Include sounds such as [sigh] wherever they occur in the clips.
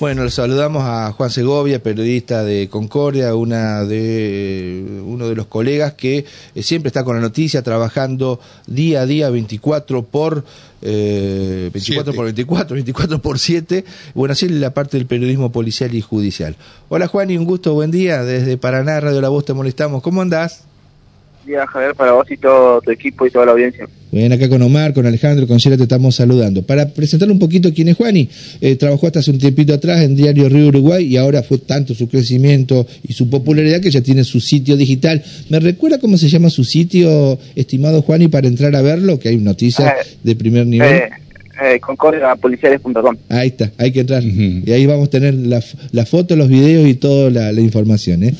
Bueno, le saludamos a Juan Segovia, periodista de Concordia, una de, uno de los colegas que eh, siempre está con la noticia, trabajando día a día, 24 por, eh, 24 por 24, 24 por 7. Bueno, así es la parte del periodismo policial y judicial. Hola Juan y un gusto, buen día. Desde Paraná, Radio La Voz te molestamos. ¿Cómo andás? día, Javier, para vos y todo tu equipo y toda la audiencia. Bien, acá con Omar, con Alejandro, con Sierra te estamos saludando. Para presentar un poquito quién es Juani, eh, trabajó hasta hace un tiempito atrás en Diario Río Uruguay y ahora fue tanto su crecimiento y su popularidad que ya tiene su sitio digital. ¿Me recuerda cómo se llama su sitio, estimado Juani, para entrar a verlo? Que hay noticias eh, de primer nivel. Eh. Eh, concordiapoliciales.com. Ahí está, hay que entrar. Y ahí vamos a tener la, la foto, los videos y toda la, la información. ¿eh?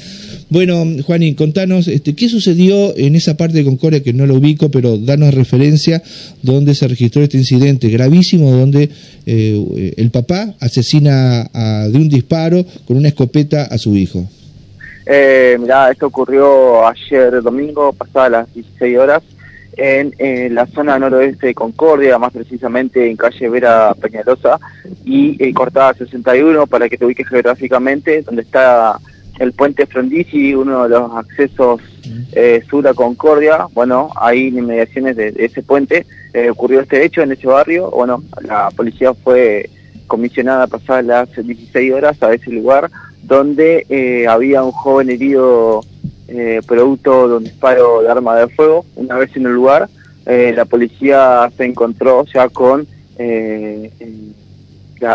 Bueno, Juanín, contanos, este, ¿qué sucedió en esa parte de Concordia que no lo ubico, pero danos referencia donde se registró este incidente gravísimo, donde eh, el papá asesina de un disparo con una escopeta a su hijo? Eh, mirá, esto ocurrió ayer domingo, pasadas las 16 horas, en, la zona noroeste de Concordia, más precisamente en calle Vera Peñalosa y eh, cortada 61, para que te ubiques geográficamente, donde está el puente Frondizi, uno de los accesos eh, sur a Concordia, bueno, ahí en inmediaciones de, ese puente. Eh, ocurrió este hecho en ese barrio, bueno, la policía fue comisionada pasadas las 16 horas a ese lugar donde eh, había un joven herido producto de un disparo de arma de fuego. Una vez en el lugar, la policía se encontró ya con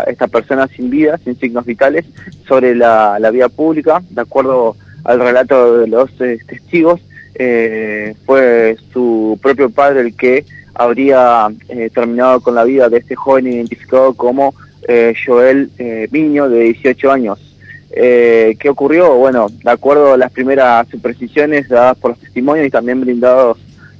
esta persona sin vida, sin signos vitales, sobre la, vía pública, de acuerdo al relato de los eh, testigos, eh, fue su propio padre el que habría eh, terminado con la vida de este joven identificado como Joel Viño, de 18 años. ¿Qué ocurrió? Bueno, de acuerdo a las primeras precisiones dadas por los testimonios y también brindados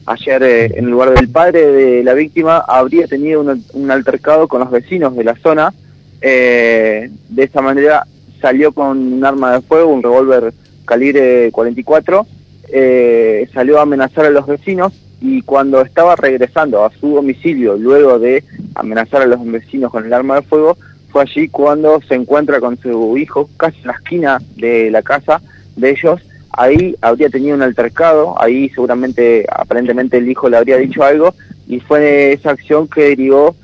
ayer en el lugar del padre de la víctima, habría tenido un, altercado con los vecinos de la zona. de esta manera salió con un arma de fuego, un revólver calibre 44, eh, salió a amenazar a los vecinos y cuando estaba regresando a su domicilio luego de amenazar a los vecinos con el arma de fuego, fue allí cuando se encuentra con su hijo casi en la esquina de la casa de ellos. Ahí habría tenido un altercado, ahí seguramente, aparentemente el hijo le habría dicho algo y fue esa acción que derivó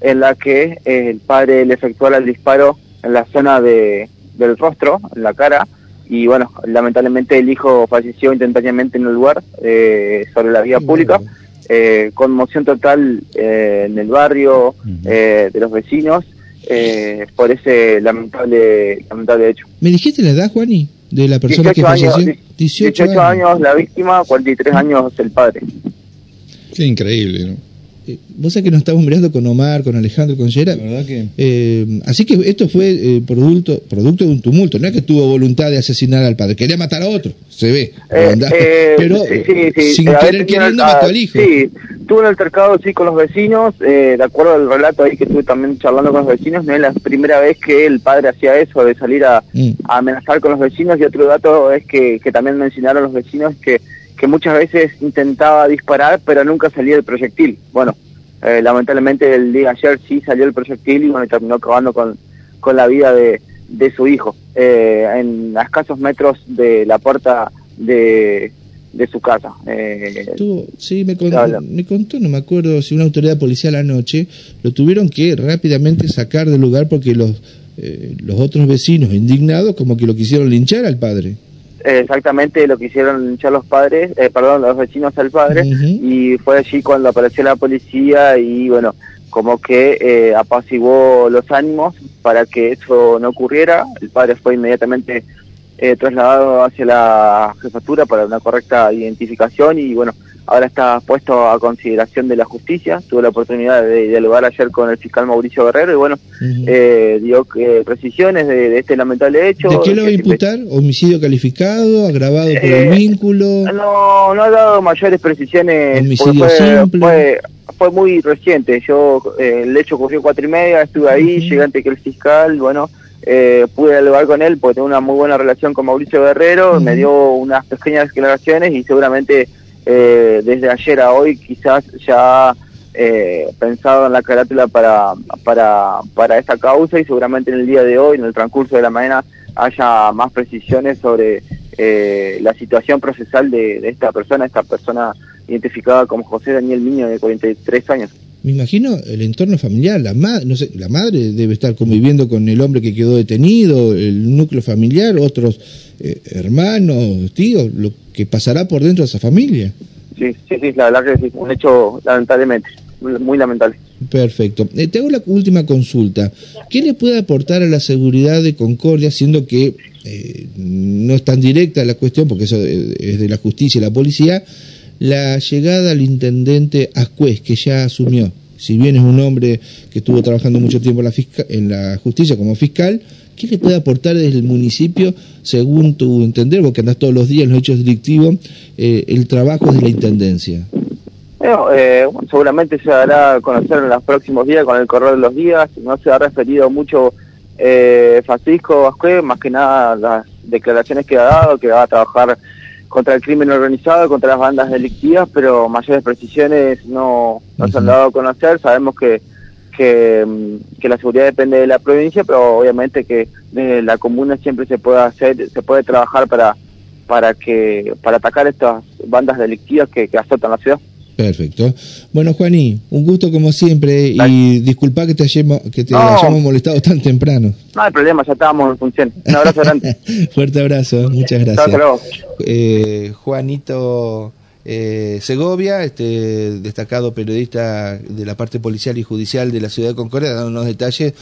en la que el padre le efectuara el disparo en la zona de, del rostro, en la cara, y bueno, lamentablemente el hijo falleció instantáneamente en el lugar, eh, sobre la vía pública, eh, conmoción total eh, en el barrio, de los vecinos, por ese lamentable, lamentable hecho. ¿Me dijiste la edad, Juani, de la persona que falleció? 18, años. la víctima, 43 años el padre. Qué increíble, ¿no? Eh, vos sabés que nos estamos mirando con Omar, con Alejandro, con Yera. Eh, así que esto fue eh, producto, producto de un tumulto. No es que tuvo voluntad de asesinar al padre, quería matar a otro, se ve. pero sin querer queriendo mató al hijo. Sí, tuvo un altercado sí con los vecinos, de acuerdo al relato ahí que estuve también charlando con los vecinos, no es la primera vez que el padre hacía eso, de salir a, mm. amenazar con los vecinos. Y otro dato es que, que también mencionaron los vecinos que que muchas veces intentaba disparar, pero nunca salía el proyectil. Bueno, eh, lamentablemente el día ayer sí salió el proyectil y bueno, terminó acabando con, con la vida de, de su hijo, eh, en escasos metros de la puerta de, de su casa. Eh, sí, me contó, me contó, no me acuerdo si una autoridad policial anoche, lo tuvieron que rápidamente sacar del lugar porque los, eh, los otros vecinos indignados como que lo quisieron linchar al padre exactamente lo que hicieron hinchar los padres, eh, perdón, los vecinos al padre, y fue allí cuando apareció la policía y bueno, como que eh, apaciguó los ánimos para que eso no ocurriera. El padre fue inmediatamente eh, trasladado hacia la jefatura para una correcta identificación y bueno, ahora está puesto a consideración de la justicia. Tuve la oportunidad de dialogar ayer con el fiscal Mauricio Guerrero y bueno, eh, dio eh, precisiones de, este lamentable hecho. ¿De qué lo va a imputar? ¿Homicidio calificado? ¿Agravado por el eh, vínculo? No, no ha dado mayores precisiones. ¿Homicidio fue, simple? Fue, muy reciente. Yo, el hecho ocurrió cuatro y media, estuve ahí, llegué ante que el fiscal, bueno... pude dialogar con él porque tengo una muy buena relación con Mauricio Guerrero, me dio unas pequeñas declaraciones y seguramente eh, desde ayer a hoy quizás ya eh, pensado en la carátula para, para, para esta causa y seguramente en el día de hoy, en el transcurso de la mañana, haya más precisiones sobre eh, la situación procesal de, de, esta persona, esta persona identificada como José Daniel Miño de 43 años. Me imagino el entorno familiar, la, ma no sé, la madre debe estar conviviendo con el hombre que quedó detenido, el núcleo familiar, otros eh, hermanos, tíos, lo que pasará por dentro de esa familia. Sí, sí, sí, la verdad que es un hecho lamentablemente, muy lamentable. Perfecto. Eh, te hago la última consulta. ¿Qué le puede aportar a la seguridad de Concordia, siendo que eh, no es tan directa la cuestión, porque eso es de la justicia y la policía, la llegada al intendente Ascuez, que ya asumió, si bien es un hombre que estuvo trabajando mucho tiempo en la, en la justicia como fiscal, ¿qué le puede aportar desde el municipio, según tu entender, porque andás todos los días en los hechos delictivos, eh, el trabajo de la intendencia? Eh, bueno, seguramente se dará a conocer en los próximos días con el correr de los días, no se ha referido mucho eh, Francisco Ascuez, más que nada las declaraciones que ha dado, que va a trabajar contra el crimen organizado, contra las bandas delictivas, pero mayores precisiones no, no se han dado a conocer. Sabemos que, que, mm, que, la seguridad depende de la provincia, pero obviamente que desde la comuna siempre se puede hacer, se puede trabajar para, para que, para atacar estas bandas delictivas que, que azotan la ciudad. Perfecto. Bueno, Juaní, un gusto como siempre y disculpa que te, hayamos, que te hayamos molestado tan temprano. No hay problema, ya estábamos en función. Un abrazo grande. [laughs] Fuerte abrazo, muchas gracias. Eh, Juanito eh, Segovia, este destacado periodista de la parte policial y judicial de la ciudad de Concordia, dando unos detalles.